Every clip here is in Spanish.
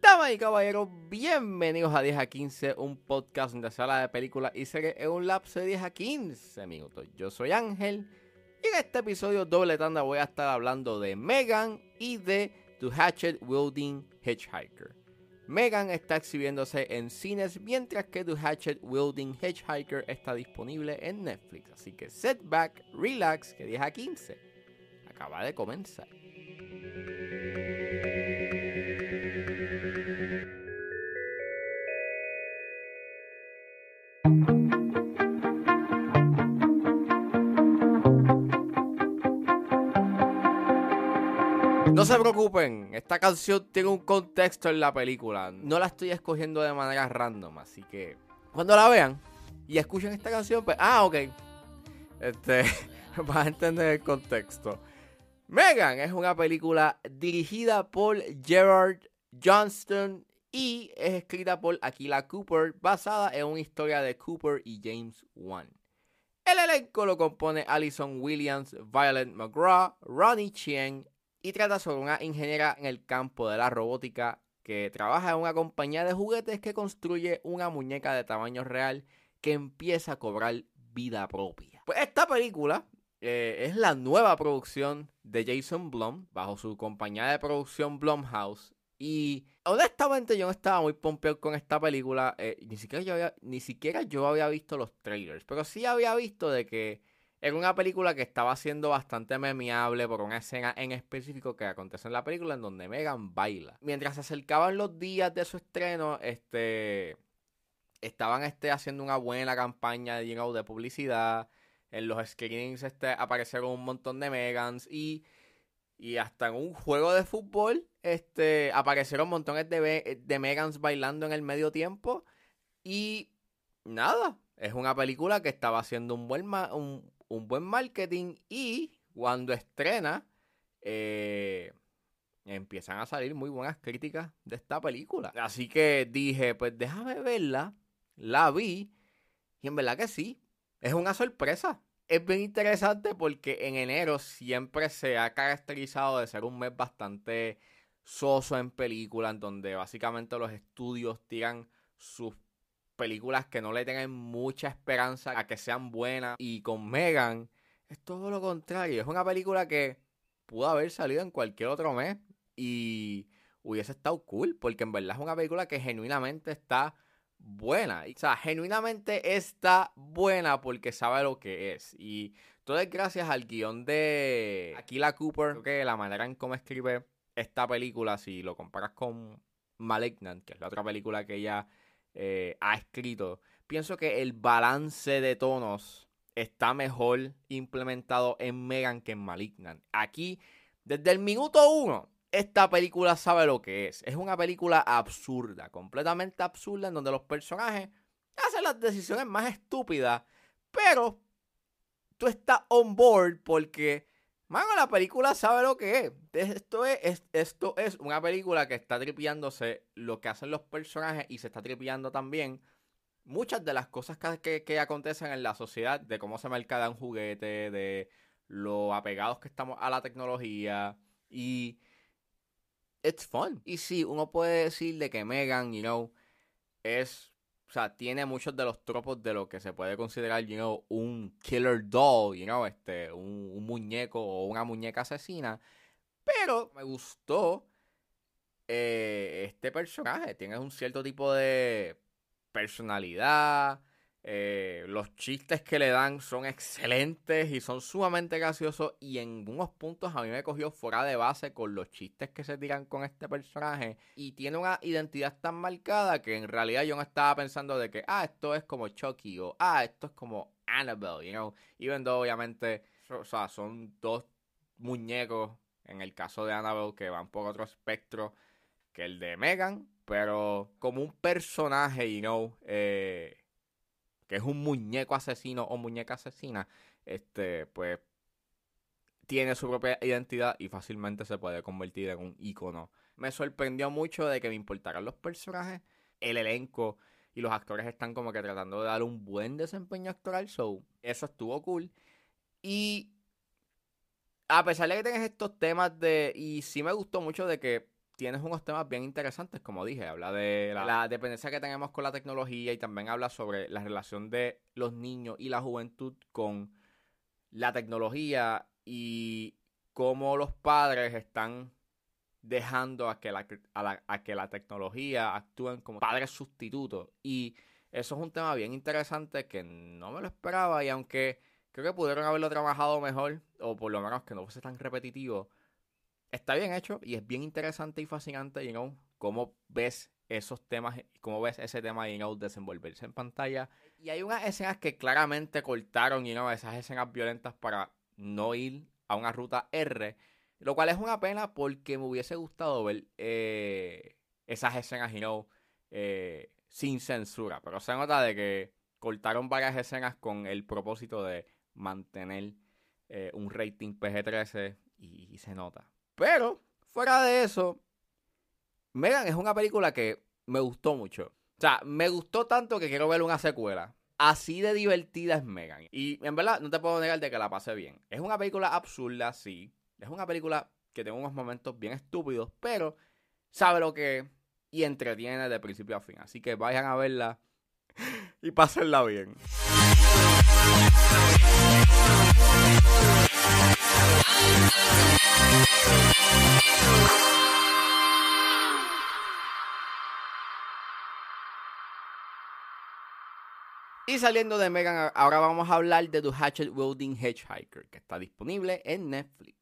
Damas y caballeros, bienvenidos a 10 a 15, un podcast donde se habla de películas y series en un lapso de 10 a 15 minutos. Yo soy Ángel y en este episodio doble tanda voy a estar hablando de Megan y de The Hatchet Wielding Hitchhiker. Megan está exhibiéndose en cines mientras que The Hatchet Wielding Hitchhiker está disponible en Netflix. Así que set back, relax, que 10 a 15 acaba de comenzar. No se preocupen, esta canción tiene un contexto en la película. No la estoy escogiendo de manera random, así que cuando la vean y escuchen esta canción, pues, ah, ok. Este, van a entender el contexto. Megan es una película dirigida por Gerard Johnston y es escrita por Aquila Cooper, basada en una historia de Cooper y James Wan. El elenco lo compone Alison Williams, Violet McGraw, Ronnie Chien y trata sobre una ingeniera en el campo de la robótica que trabaja en una compañía de juguetes que construye una muñeca de tamaño real que empieza a cobrar vida propia. Pues esta película eh, es la nueva producción de Jason Blum bajo su compañía de producción Blumhouse. Y honestamente yo no estaba muy pompeado con esta película. Eh, ni, siquiera yo había, ni siquiera yo había visto los trailers. Pero sí había visto de que era una película que estaba siendo bastante memeable por una escena en específico que acontece en la película en donde Megan baila. Mientras se acercaban los días de su estreno, este estaban este, haciendo una buena campaña de, publicidad. En los screenings este, aparecieron un montón de Megans y, y hasta en un juego de fútbol este, aparecieron montones de, de Megans bailando en el medio tiempo. Y nada, es una película que estaba haciendo un buen, un buen marketing y cuando estrena eh, empiezan a salir muy buenas críticas de esta película. Así que dije, pues déjame verla, la vi y en verdad que sí, es una sorpresa. Es bien interesante porque en enero siempre se ha caracterizado de ser un mes bastante soso en películas, donde básicamente los estudios tiran sus películas que no le tengan mucha esperanza a que sean buenas. Y con Megan es todo lo contrario. Es una película que pudo haber salido en cualquier otro mes y hubiese estado cool, porque en verdad es una película que genuinamente está buena. O sea, genuinamente está buena porque sabe lo que es. Y todo es gracias al guion de Aquila Cooper. Creo que la manera en cómo escribe esta película, si lo comparas con Malignant, que es la otra película que ella eh, ha escrito, pienso que el balance de tonos está mejor implementado en Megan que en Malignant. Aquí, desde el minuto uno, esta película sabe lo que es. Es una película absurda, completamente absurda, en donde los personajes hacen las decisiones más estúpidas, pero tú estás on board porque Mano, la película sabe lo que es. Esto es, esto es una película que está tripiándose lo que hacen los personajes y se está tripiando también muchas de las cosas que, que, acontecen en la sociedad, de cómo se mercada un juguete, de lo apegados que estamos a la tecnología y it's fun. Y sí, uno puede decir de que Megan, you know, es o sea, tiene muchos de los tropos de lo que se puede considerar, you know, un killer doll, you know, este, un, muñeco o una muñeca asesina. Pero me gustó eh, este personaje. Tiene un cierto tipo de personalidad. Eh, los chistes que le dan son excelentes y son sumamente graciosos. Y en unos puntos a mí me cogió fuera de base con los chistes que se tiran con este personaje. Y tiene una identidad tan marcada que en realidad yo no estaba pensando de que, ah, esto es como Chucky o, ah, esto es como Annabelle, you know. Even though obviamente, o sea, son dos muñecos en el caso de Annabelle que van por otro espectro que el de Megan. Pero como un personaje, you know, eh que es un muñeco asesino o muñeca asesina, este, pues tiene su propia identidad y fácilmente se puede convertir en un icono. Me sorprendió mucho de que me importaran los personajes, el elenco y los actores están como que tratando de dar un buen desempeño actoral. So, eso estuvo cool. Y a pesar de que tengas estos temas de. Y sí me gustó mucho de que tienes unos temas bien interesantes, como dije. Habla de la, dependencia que tenemos con la tecnología y también habla sobre la relación de los niños y la juventud con la tecnología y cómo los padres están dejando a que la, a que la tecnología actúen como padres sustitutos. Y eso es un tema bien interesante que no me lo esperaba y aunque creo que pudieron haberlo trabajado mejor, o por lo menos que no fuese tan repetitivo, está bien hecho y es bien interesante y fascinante, you know, cómo ves esos temas, cómo ves ese tema, you know, desenvolverse en pantalla. Y hay unas escenas que claramente cortaron, you know, esas escenas violentas para no ir a una ruta R, lo cual es una pena porque me hubiese gustado ver eh, esas escenas, you know, eh, sin censura, pero se nota de que cortaron varias escenas con el propósito de mantener eh, un rating PG-13 y se nota. Pero, fuera de eso, Megan es una película que me gustó mucho. O sea, me gustó tanto que quiero ver una secuela. Así de divertida es Megan. Y en verdad, no te puedo negar de que la pasé bien. Es una película absurda, sí. Es una película que tiene unos momentos bien estúpidos, pero sabe lo que y entretiene de principio a fin. Así que vayan a verla y pásenla bien. Y saliendo de Megan, ahora vamos a hablar de The Hatchet Wielding Hitchhiker, que está disponible en Netflix.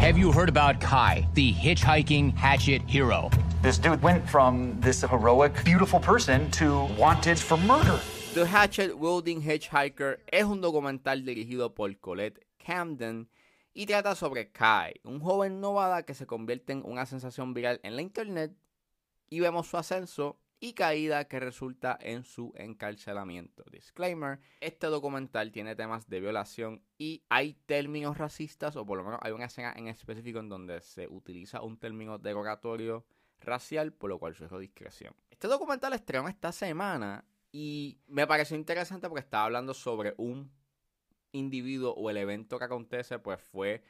Have you heard about Kai, the hitchhiking hatchet hero? This dude went from this heroic, beautiful person to wanted for murder. The Hatchet Wielding Hitchhiker es un documental dirigido por Colette Camden y trata sobre Kai, un joven novada que se convierte en una sensación viral en la internet y vemos su ascenso y caída que resulta en su encarcelamiento. Disclaimer, este documental tiene temas de violación y hay términos racistas, o por lo menos hay una escena en específico en donde se utiliza un término derogatorio racial, por lo cual sugiero discreción. Este documental estrenó esta semana y me pareció interesante porque estaba hablando sobre un individuo o el evento que acontece, pues fue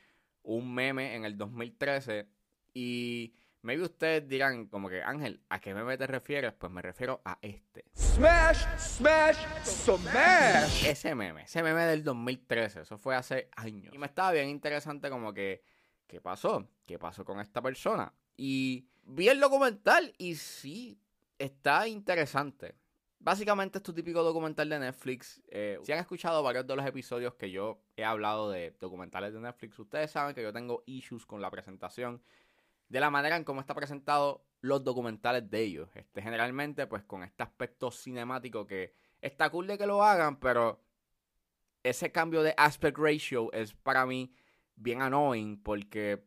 un meme en el 2013 y Maybe ustedes dirán como que, Ángel, ¿a qué meme te refieres? Pues me refiero a este. Smash, smash, smash. Ese meme, ese meme del 2013, eso fue hace años. Y me estaba bien interesante como que, ¿qué pasó? ¿Qué pasó con esta persona? Y vi el documental y sí, está interesante. Básicamente es tu típico documental de Netflix. Eh, si han escuchado varios de los episodios que yo he hablado de documentales de Netflix, ustedes saben que yo tengo issues con la presentación de la manera en cómo está presentado los documentales de ellos. Este, generalmente, pues con este aspecto cinemático que está cool de que lo hagan, pero ese cambio de aspect ratio es para mí bien annoying porque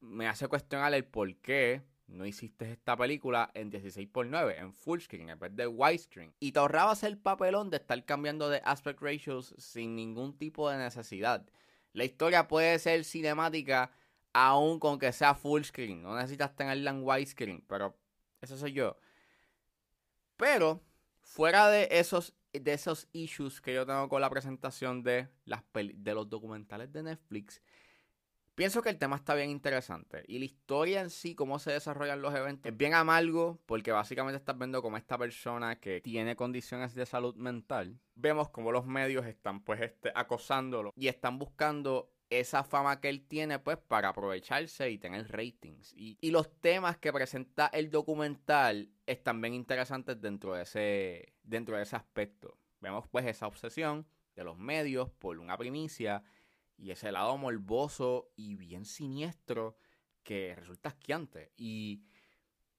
me hace cuestionar el por qué no hiciste esta película en 16x9, en full screen, en vez de widescreen. Y te ahorrabas el papelón de estar cambiando de aspect ratios sin ningún tipo de necesidad. La historia puede ser cinemática aún con que sea full screen. No necesitas tenerla en widescreen, pero eso soy yo. Pero, fuera de esos, de esos issues que yo tengo con la presentación de, las de los documentales de Netflix, pienso que el tema está bien interesante. Y la historia en sí, cómo se desarrollan los eventos, es bien amargo, porque básicamente estás viendo como esta persona que tiene condiciones de salud mental, vemos como los medios están pues este, acosándolo y están buscando esa fama que él tiene, pues, para aprovecharse y tener ratings. Y, los temas que presenta el documental están bien interesantes dentro de ese, dentro de ese aspecto. Vemos, pues, esa obsesión de los medios por una primicia y ese lado morboso y bien siniestro que resulta asqueante. Y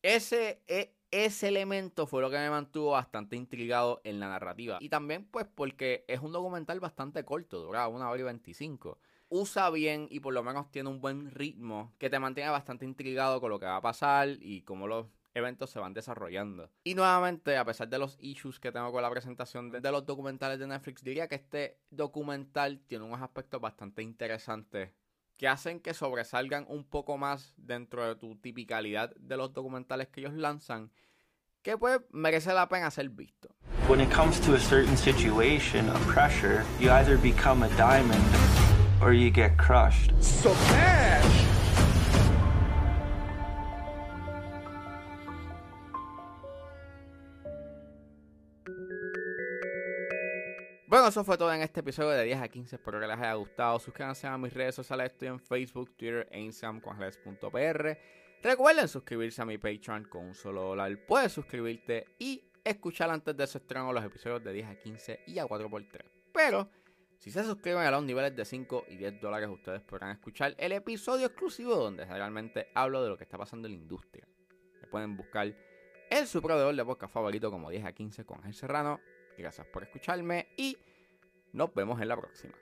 ese, e, ese elemento fue lo que me mantuvo bastante intrigado en la narrativa. Y también, pues, porque es un documental bastante corto, dura una hora y veinticinco usa bien y por lo menos tiene un buen ritmo que te mantiene bastante intrigado con lo que va a pasar y cómo los eventos se van desarrollando. Y nuevamente, a pesar de los issues que tengo con la presentación de, los documentales de Netflix, diría que este documental tiene unos aspectos bastante interesantes que hacen que sobresalgan un poco más dentro de tu tipicalidad de los documentales que ellos lanzan que pues merece la pena ser visto. When it comes to a certain situation of pressure, you either become a diamond or you get crushed. Bueno, eso fue todo en este episodio de 10 a 15. Espero que les haya gustado. Suscríbanse a mis redes sociales. Estoy en Facebook, Twitter e Instagram con Ángeles.pr. Recuerden suscribirse a mi Patreon con un solo dólar. Puedes suscribirte y escuchar antes de su estreno los episodios de 10 a 15 y a 4x3. Pero si se suscriben a los niveles de 5 y 10 dólares, ustedes podrán escuchar el episodio exclusivo donde realmente hablo de lo que está pasando en la industria. Pueden buscar en su de podcast favorito como 10 a 15 con Ángel Serrano. Gracias por escucharme y nos vemos en la próxima.